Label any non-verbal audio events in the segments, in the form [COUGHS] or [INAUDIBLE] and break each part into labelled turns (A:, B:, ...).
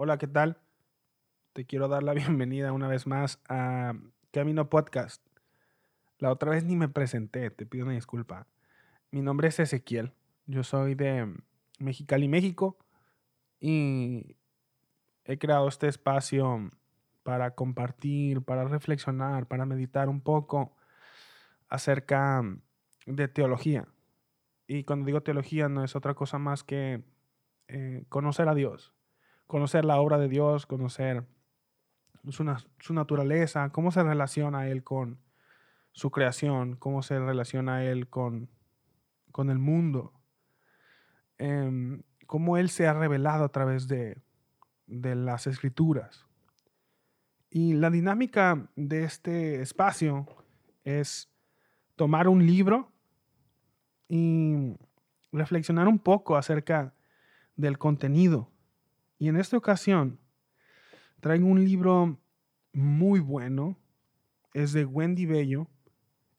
A: Hola, ¿qué tal? Te quiero dar la [LAUGHS] bienvenida una vez más a Camino Podcast. La otra vez ni me presenté, te pido una disculpa. Mi nombre es Ezequiel, yo soy de Mexicali, México, y he creado este espacio para compartir, para reflexionar, para meditar un poco acerca de teología. Y cuando digo teología no es otra cosa más que eh, conocer a Dios, conocer la obra de Dios, conocer su, naturaleza, cómo se relaciona Él con su creación, cómo se relaciona Él con, con el mundo, eh, cómo Él se ha revelado a través de, de las escrituras. Y la dinámica de este espacio es tomar un libro y reflexionar un poco acerca del contenido. Y en esta ocasión traigo un libro muy bueno, es de Wendy Bello,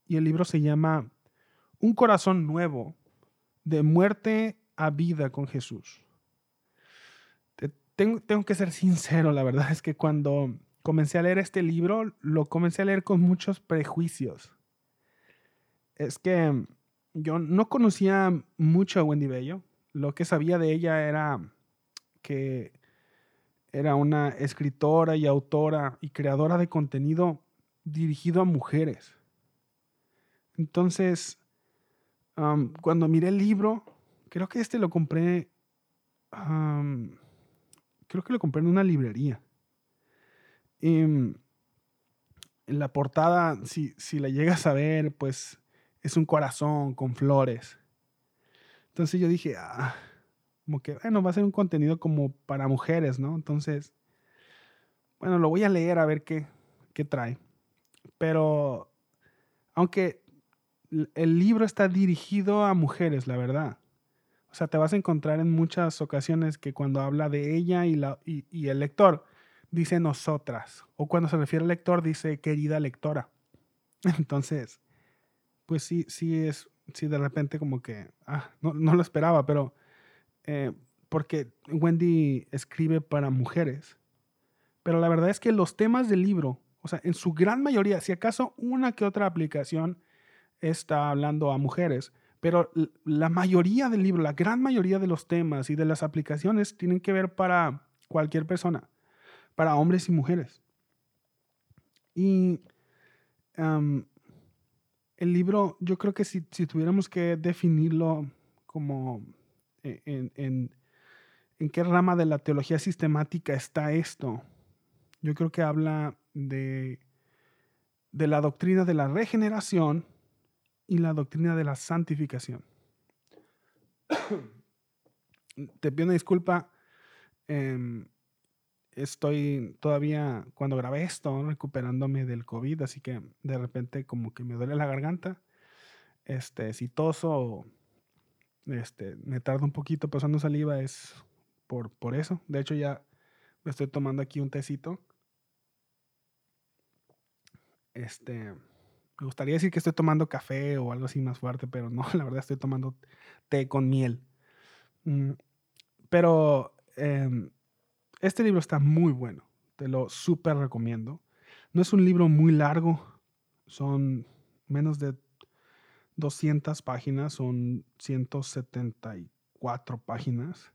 A: y el libro se llama Un corazón nuevo, de muerte a vida con Jesús. Tengo, tengo que ser sincero, la verdad es que cuando comencé a leer este libro, lo comencé a leer con muchos prejuicios. Es que yo no conocía mucho a Wendy Bello. Lo que sabía de ella era que era una escritora y autora y creadora de contenido dirigido a mujeres. Entonces, cuando miré el libro, creo que este lo compré, creo que lo compré en una librería. en la portada, si, si la llegas a ver, pues es un corazón con flores. Entonces yo dije, ah, como que, bueno, va a ser un contenido como para mujeres, ¿no? Entonces, bueno, lo voy a leer a ver qué, qué trae. Pero, aunque el libro está dirigido a mujeres, la verdad. O sea, te vas a encontrar en muchas ocasiones que cuando habla de ella y, la, y, el lector, dice nosotras. O cuando se refiere al lector, dice querida lectora. [LAUGHS] Entonces, pues sí, sí es, sí de repente como que, ah, no, no lo esperaba, pero eh, porque Wendy escribe para mujeres. Pero la verdad es que los temas del libro, o sea, en su gran mayoría, si acaso una que otra aplicación está hablando a mujeres, pero la mayoría del libro, la gran mayoría de los temas y de las aplicaciones tienen que ver para cualquier persona, para hombres y mujeres. Y el libro, yo creo que si, tuviéramos que definirlo como e, en, qué rama de la teología sistemática está esto, yo creo que habla de, la doctrina de la regeneración y la doctrina de la santificación. [COUGHS] Te pido una disculpa. Em, estoy todavía, cuando grabé esto, recuperándome del COVID, así que de repente como que me duele la garganta, este, si este, me tarda un poquito pasando saliva, es por, por eso. De hecho ya me estoy tomando aquí un tecito. Este, me gustaría decir que estoy tomando café o algo así más fuerte, pero no, [LAUGHS] la verdad estoy tomando té con miel. Mm, pero em, este libro está muy bueno, te lo súper recomiendo. No es un libro muy largo, son menos de 200 páginas, son 174 páginas.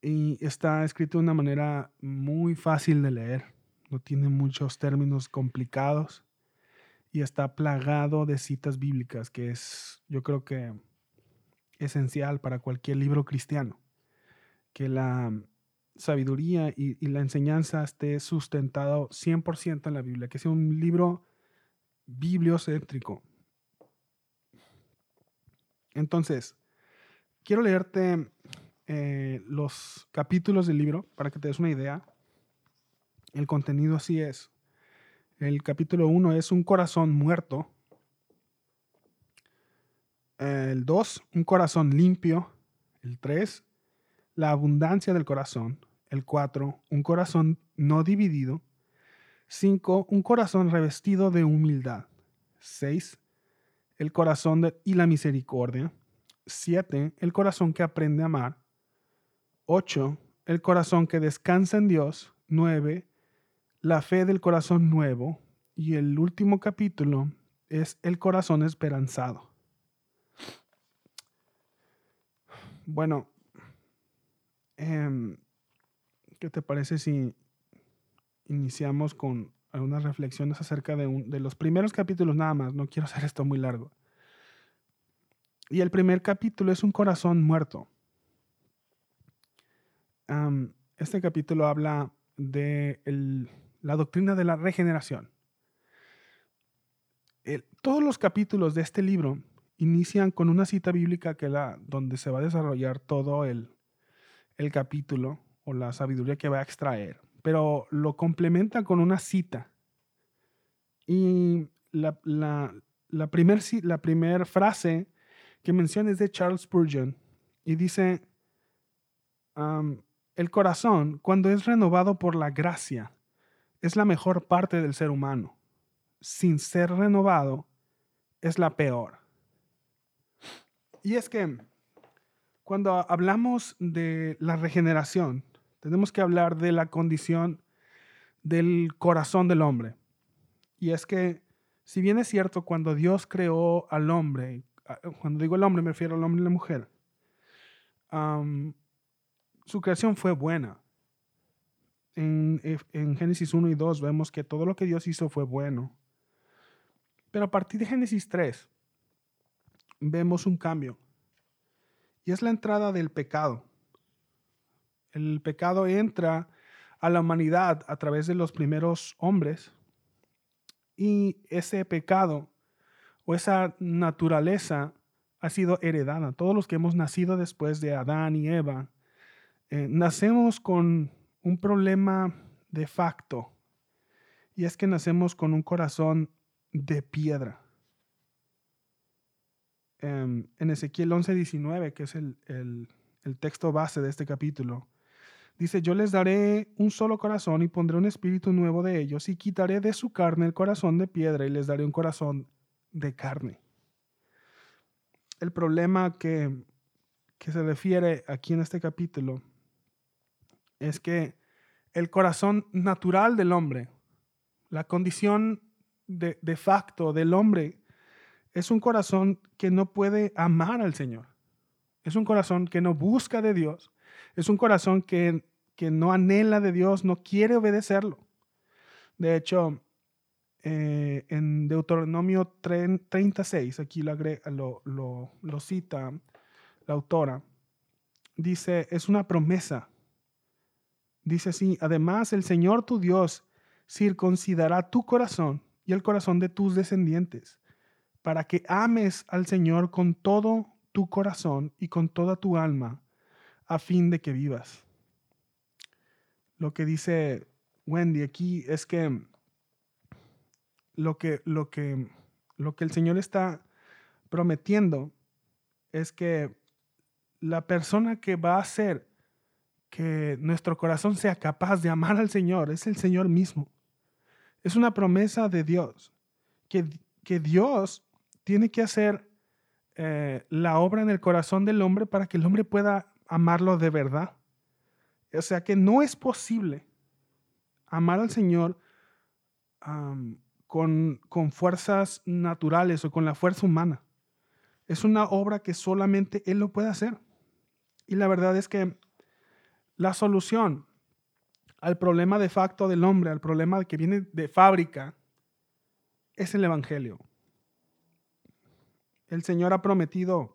A: y está escrito de una manera muy fácil de leer, no tiene muchos términos complicados y está plagado de citas bíblicas, que es yo creo que esencial para cualquier libro cristiano que la sabiduría y, la enseñanza esté sustentado 100% en la Biblia, que sea un libro bibliocéntrico. Entonces, quiero leerte eh, los capítulos del libro para que te des una idea. El contenido así es. El capítulo 1 es un corazón muerto. El 2, un corazón limpio. El 3, la abundancia del corazón. El 4, un corazón no dividido. 5, un corazón revestido de humildad. 6, el corazón de, y la misericordia. 7, el corazón que aprende a amar. 8, el corazón que descansa en Dios. 9, la fe del corazón nuevo. Y el último capítulo es el corazón esperanzado. Bueno, em, ¿qué te parece si iniciamos con algunas reflexiones acerca de, de los primeros capítulos nada más? No quiero [LAUGHS] hacer esto muy largo. Y el primer capítulo es un corazón muerto. este capítulo habla de la doctrina de la regeneración. todos los capítulos de este libro inician con una cita bíblica que la, donde se va a desarrollar todo el, el capítulo o la sabiduría que va a extraer, pero lo complementa con una cita. Y la, la, primera la frase que menciona es de Charles Spurgeon y dice, el corazón, cuando es renovado por la gracia, es la mejor parte del ser humano. Sin ser renovado, es la peor. Y es que cuando hablamos de la regeneración, tenemos que hablar de la condición del corazón del hombre. Y es que, si bien es cierto, cuando Dios creó al hombre, cuando digo el hombre me refiero al hombre y la mujer, su creación fue buena. En, en, Génesis 1 y 2 vemos que todo lo que Dios hizo fue bueno. Pero a partir de Génesis 3 vemos un cambio. Y es la entrada del pecado. El pecado entra a la humanidad a través de los primeros hombres. Y ese pecado o esa naturaleza ha sido heredada. Todos los que hemos nacido después de Adán y Eva, eh, nacemos con un problema de facto. Y es que nacemos con un corazón de piedra. Em, en Ezequiel 11:19, que es el, el texto base de este capítulo, dice, yo les daré un solo corazón y pondré un espíritu nuevo de ellos y quitaré de su carne el corazón de piedra y les daré un corazón de carne. El problema que, se refiere aquí en este capítulo es que el corazón natural del hombre, la condición de, de, facto del hombre, es un corazón que no puede amar al Señor. Es un corazón que no busca de Dios. Es un corazón que, que no anhela de Dios, no quiere obedecerlo. De hecho, eh, en Deuteronomio 36, aquí lo, lo, lo, cita la autora, dice, es una promesa. Dice así, además el Señor tu Dios circuncidará tu corazón y el corazón de tus descendientes, para que ames al Señor con todo tu corazón y con toda tu alma, a fin de que vivas. Lo que dice Wendy aquí es que lo que, lo que, lo que el Señor está prometiendo es que la persona que va a hacer que nuestro corazón sea capaz de amar al Señor es el Señor mismo. Es una promesa de Dios, que, que Dios tiene que hacer eh, la obra en el corazón del hombre para que el hombre pueda amarlo de verdad. O sea que no es posible amar al Señor con, fuerzas naturales o con la fuerza humana. Es una obra que solamente Él lo puede hacer. Y la verdad es que la solución al problema de facto del hombre, al problema que viene de fábrica, es el Evangelio. El Señor ha prometido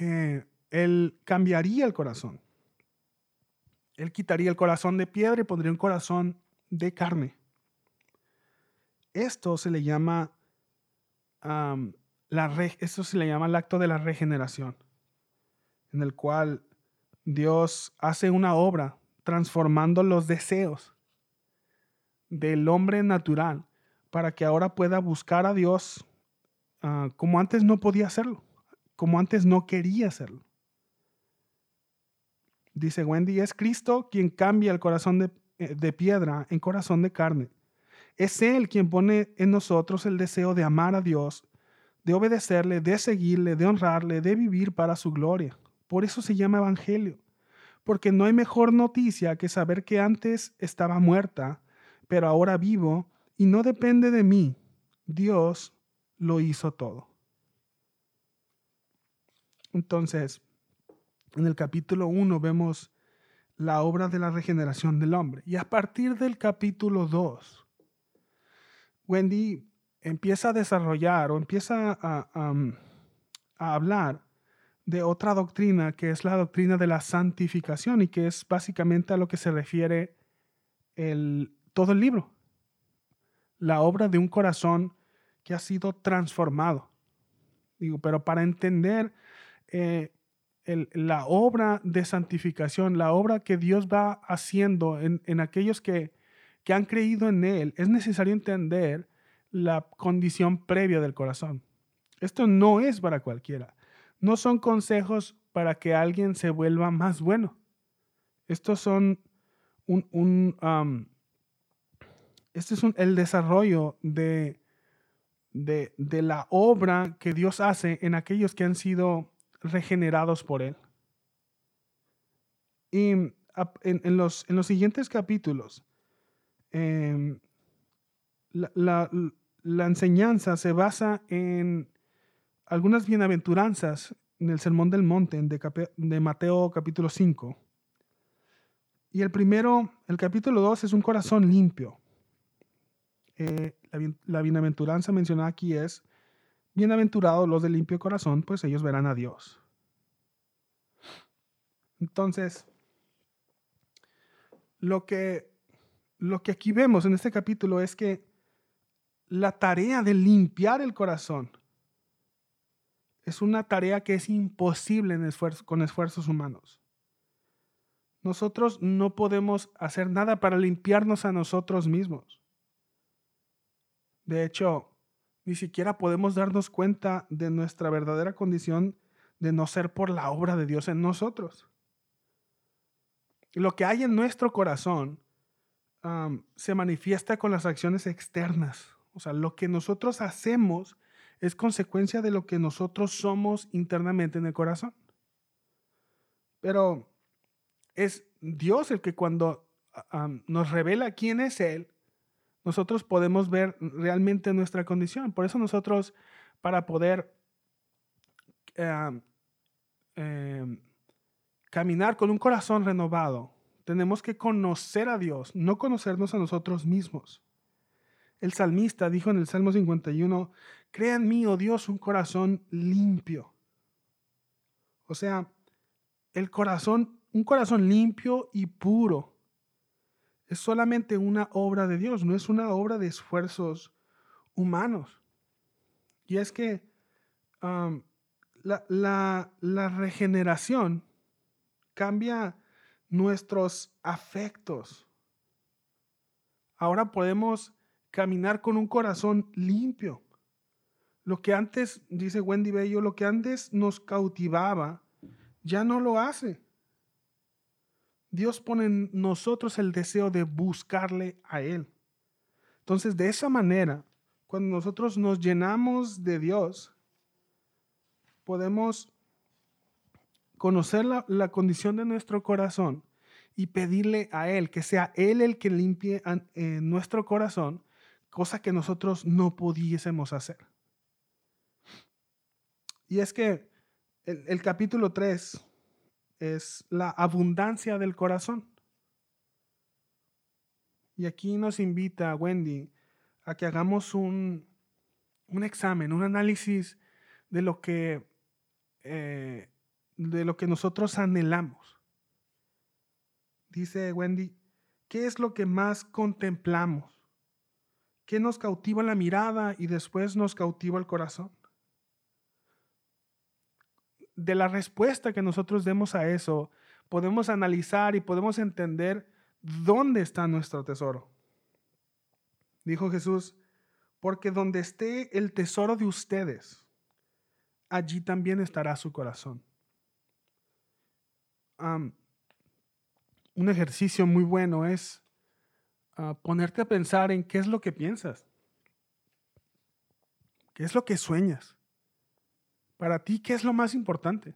A: Él cambiaría el corazón. Él quitaría el corazón de piedra y pondría un corazón de carne. Esto se le llama la esto se le llama el acto de la regeneración, en el cual Dios hace una obra transformando los deseos del hombre natural para que ahora pueda buscar a Dios ah, como antes no podía hacerlo, como antes no quería hacerlo. Dice Wendy, es Cristo quien cambia el corazón de, eh, de piedra en corazón de carne es Él quien pone en nosotros el deseo de amar a Dios, de obedecerle, de seguirle, de honrarle, de vivir para su gloria. Por eso se llama Evangelio. Porque no hay mejor noticia que saber que antes estaba muerta, pero ahora vivo y no depende de mí. Dios lo hizo todo. Entonces, en el capítulo 1 vemos la obra de la regeneración del hombre. Y a partir del capítulo 2, Wendy empieza a desarrollar o empieza a, hablar de otra doctrina que es la doctrina de la santificación y que es básicamente a lo que se refiere el, todo el libro. La obra de un corazón que ha sido transformado. Digo, pero para entender eh, la obra de santificación, la obra que Dios va haciendo en, aquellos que, que han creído en Él, es necesario entender la condición previa del corazón. Esto no es para cualquiera. No son consejos para que alguien se vuelva más bueno. Estos son un, un este es el desarrollo de, de, de, la obra que Dios hace en aquellos que han sido regenerados por Él. Y en, los, en los, siguientes capítulos, em, la, enseñanza se basa en algunas bienaventuranzas en el Sermón del Monte de, Mateo capítulo 5. Y el primero, el capítulo 2 es un corazón limpio. Eh, la, bienaventuranza mencionada aquí es Bienaventurados los de limpio corazón, pues ellos verán a Dios. Entonces, lo que, lo que aquí vemos en este capítulo es que la tarea de limpiar el corazón es una tarea que es imposible con esfuerzos humanos. Nosotros no podemos hacer nada para limpiarnos a nosotros mismos. De hecho, ni siquiera podemos darnos cuenta de nuestra verdadera condición de no ser por la obra de Dios en nosotros. Lo que hay en nuestro corazón se manifiesta con las acciones externas. O sea, lo que nosotros hacemos es consecuencia de lo que nosotros somos internamente en el corazón. Pero es Dios el que cuando nos revela quién es Él, nosotros podemos ver realmente nuestra condición. Por eso nosotros, para poder em, em, caminar con un corazón renovado, tenemos que conocer a Dios, no conocernos a nosotros mismos. El salmista dijo en el Salmo 51, crea en mí, oh Dios, un corazón limpio. O sea, el corazón, un corazón limpio y puro es solamente una obra de Dios, no es una obra de esfuerzos humanos. Y es que la, la regeneración cambia nuestros afectos. Ahora podemos caminar con un corazón limpio. Lo que antes, dice Wendy Bello, lo que antes nos cautivaba, ya no lo hace. Dios pone en nosotros el deseo de buscarle a Él. Entonces, de esa manera, cuando nosotros nos llenamos de Dios, podemos conocer la, condición de nuestro corazón y pedirle a Él que sea Él el que limpie nuestro corazón, cosa que nosotros no pudiésemos hacer. Y es que el, el capítulo 3 es la abundancia del corazón. Y aquí nos invita Wendy a que hagamos un, un examen, un análisis de lo que eh, de lo que nosotros anhelamos. Dice Wendy, ¿qué es lo que más contemplamos? ¿Qué nos cautiva la mirada y después nos cautiva el corazón? De la respuesta que nosotros demos a eso, podemos analizar y podemos entender dónde está nuestro tesoro. Dijo Jesús, porque donde esté el tesoro de ustedes, allí también estará su corazón. un ejercicio muy bueno es ah, ponerte a pensar en qué es lo que piensas, qué es lo que sueñas. Para ti, ¿qué es lo más importante?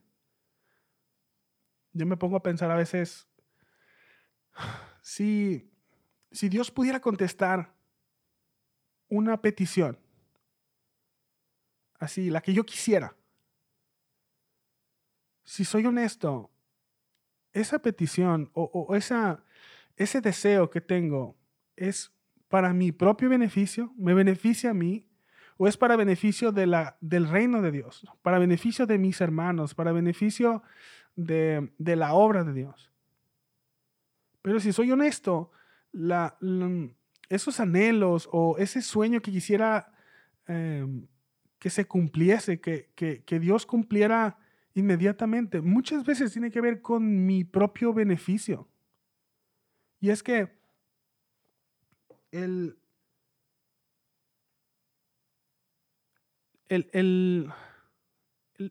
A: yo me pongo a pensar a veces, si, si Dios pudiera contestar una petición, así, la que yo quisiera, si soy honesto, esa petición o, esa, ese deseo que tengo es para mi propio beneficio, me beneficia a mí, o es para beneficio de la, del reino de Dios, para beneficio de mis hermanos, para beneficio de, la obra de Dios. Pero si soy honesto, esos anhelos o ese sueño que quisiera em, que se cumpliese, que, que Dios cumpliera inmediatamente, muchas veces tiene que ver con mi propio beneficio. Y es que el, el,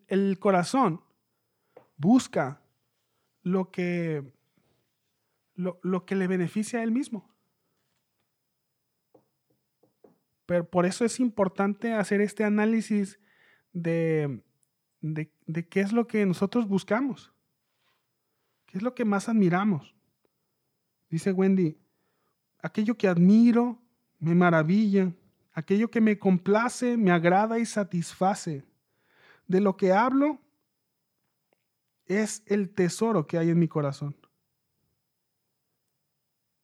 A: el, corazón busca lo que, lo, lo, que le beneficia a él mismo. Pero por eso es importante hacer este análisis de, de, de qué es lo que nosotros buscamos. ¿Qué es lo que más admiramos? Dice Wendy, aquello que admiro me maravilla, aquello que me complace, me agrada y satisface. De lo que hablo es el tesoro que hay en mi corazón.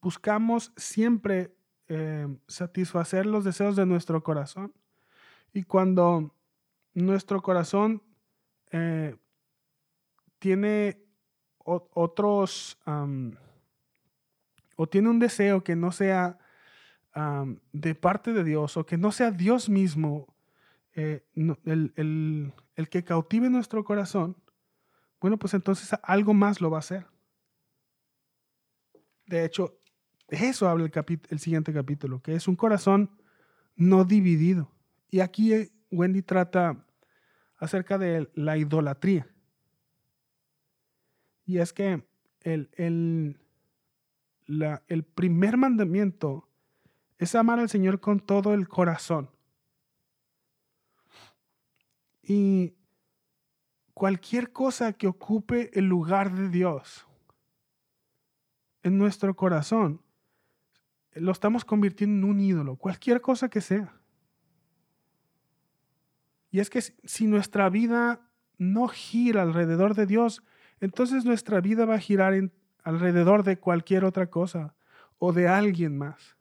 A: Buscamos siempre eh, satisfacer los deseos de nuestro corazón. Y cuando nuestro corazón eh, tiene otros, o tiene un deseo que no sea de parte de Dios o que no sea Dios mismo eh, el, que cautive nuestro corazón, bueno, pues entonces algo más lo va a hacer. De hecho, eso habla el, el siguiente capítulo, que es un corazón no dividido. Y aquí eh, Wendy trata acerca de la idolatría. Y es que el, el, la, el primer mandamiento es amar al Señor con todo el corazón. Y cualquier cosa que ocupe el lugar de Dios en nuestro corazón, lo estamos convirtiendo en un ídolo, cualquier cosa que sea. Y es que si nuestra vida no gira alrededor de Dios, entonces nuestra vida va a girar alrededor de cualquier otra cosa o de alguien más.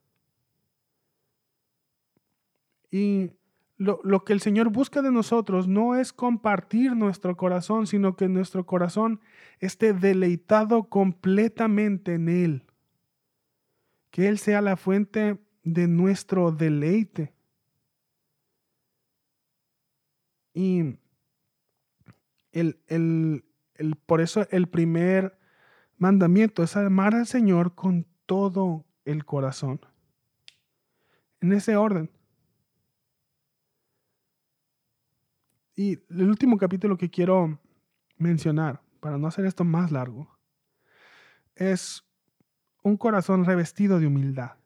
A: Y lo, lo, que el Señor busca de nosotros no es compartir nuestro corazón, sino que nuestro corazón esté deleitado completamente en Él. Que Él sea la fuente de nuestro deleite. Y el, el, el, por eso el primer mandamiento es amar al Señor con todo el corazón. En ese orden. Y el último capítulo que quiero mencionar, para no hacer esto más largo, es un corazón revestido de humildad.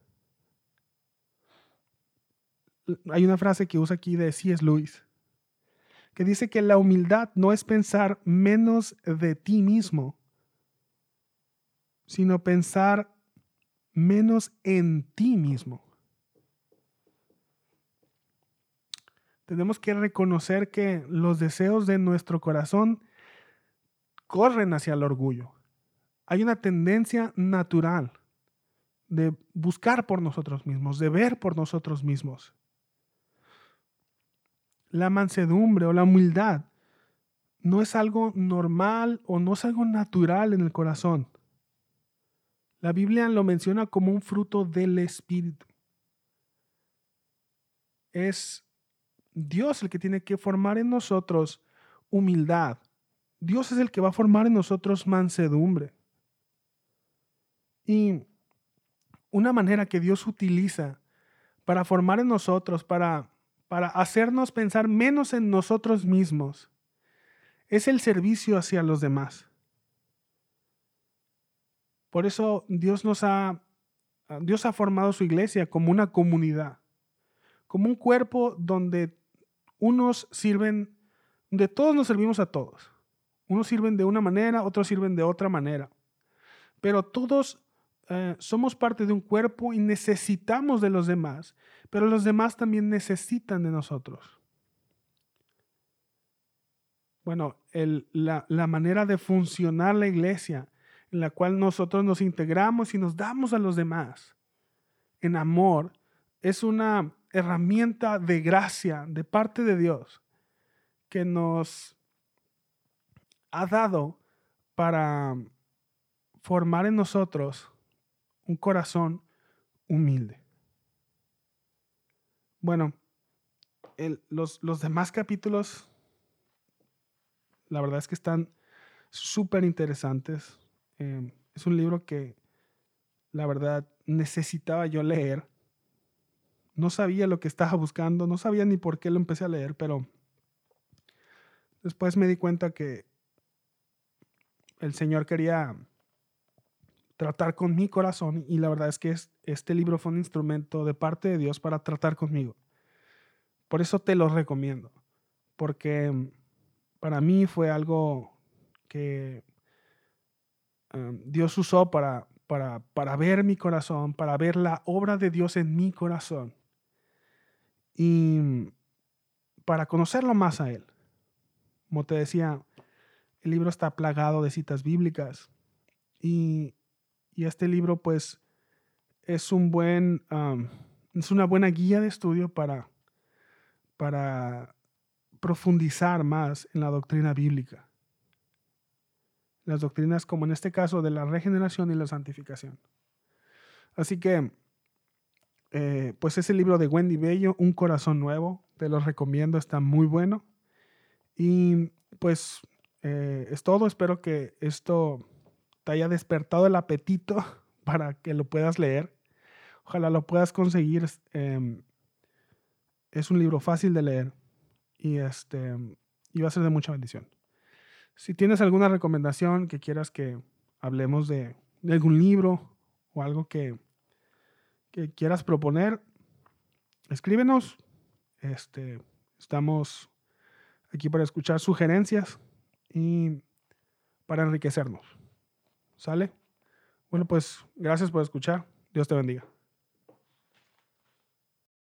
A: Hay una frase que usa aquí de C.S. Lewis, que dice que la humildad no es pensar menos de ti mismo, sino pensar menos en ti mismo. Tenemos que reconocer que los deseos de nuestro corazón corren hacia el orgullo. Hay una tendencia natural de buscar por nosotros mismos, de ver por nosotros mismos. La mansedumbre o la humildad no es algo normal o no es algo natural en el corazón. La Biblia lo menciona como un fruto del Espíritu. Es Dios el que tiene que formar en nosotros humildad. Dios es el que va a formar en nosotros mansedumbre. Y una manera que Dios utiliza para formar en nosotros, para, para hacernos pensar menos en nosotros mismos, es el servicio hacia los demás. Por eso Dios nos ha, Dios ha formado su iglesia como una comunidad, como un cuerpo donde unos sirven, de todos nos servimos a todos. Unos sirven de una manera, otros sirven de otra manera. Pero todos eh, somos parte de un cuerpo y necesitamos de los demás, pero los demás también necesitan de nosotros. Bueno, la, la manera de funcionar la iglesia en la cual nosotros nos integramos y nos damos a los demás en amor es una herramienta de gracia de parte de Dios que nos ha dado para formar en nosotros un corazón humilde. Bueno, los, demás capítulos, la verdad es que están súper interesantes. Em, es un libro que, la verdad, necesitaba yo leer. No sabía lo que estaba buscando, no sabía ni por qué lo empecé a leer, pero después me di cuenta que el Señor quería tratar con mi corazón y la verdad es que este libro fue un instrumento de parte de Dios para tratar conmigo. Por eso te lo recomiendo, porque mm, para mí fue algo que um, Dios usó para, para, para ver mi corazón, para ver la obra de Dios en mi corazón y mm, para conocerlo más a Él. Como te decía, el libro está plagado de citas bíblicas y y este libro, pues, es un buen, es una buena guía de estudio para, para profundizar más en la doctrina bíblica. Las doctrinas, como en este caso, de la regeneración y la santificación. Así que, eh, pues ese libro de Wendy Bello, Un Corazón Nuevo, te lo recomiendo, está muy bueno. Y pues eh, es todo, espero que esto te haya despertado el apetito [LAUGHS] para que lo puedas leer. Ojalá lo puedas conseguir. Em, es un libro fácil de leer y, este, y va a ser de mucha bendición. Si tienes alguna recomendación que quieras que hablemos de, algún libro o algo que, que, quieras proponer, escríbenos. Este, estamos aquí para escuchar sugerencias y para enriquecernos. ¿Sale? Bueno, pues gracias por escuchar. Dios te bendiga.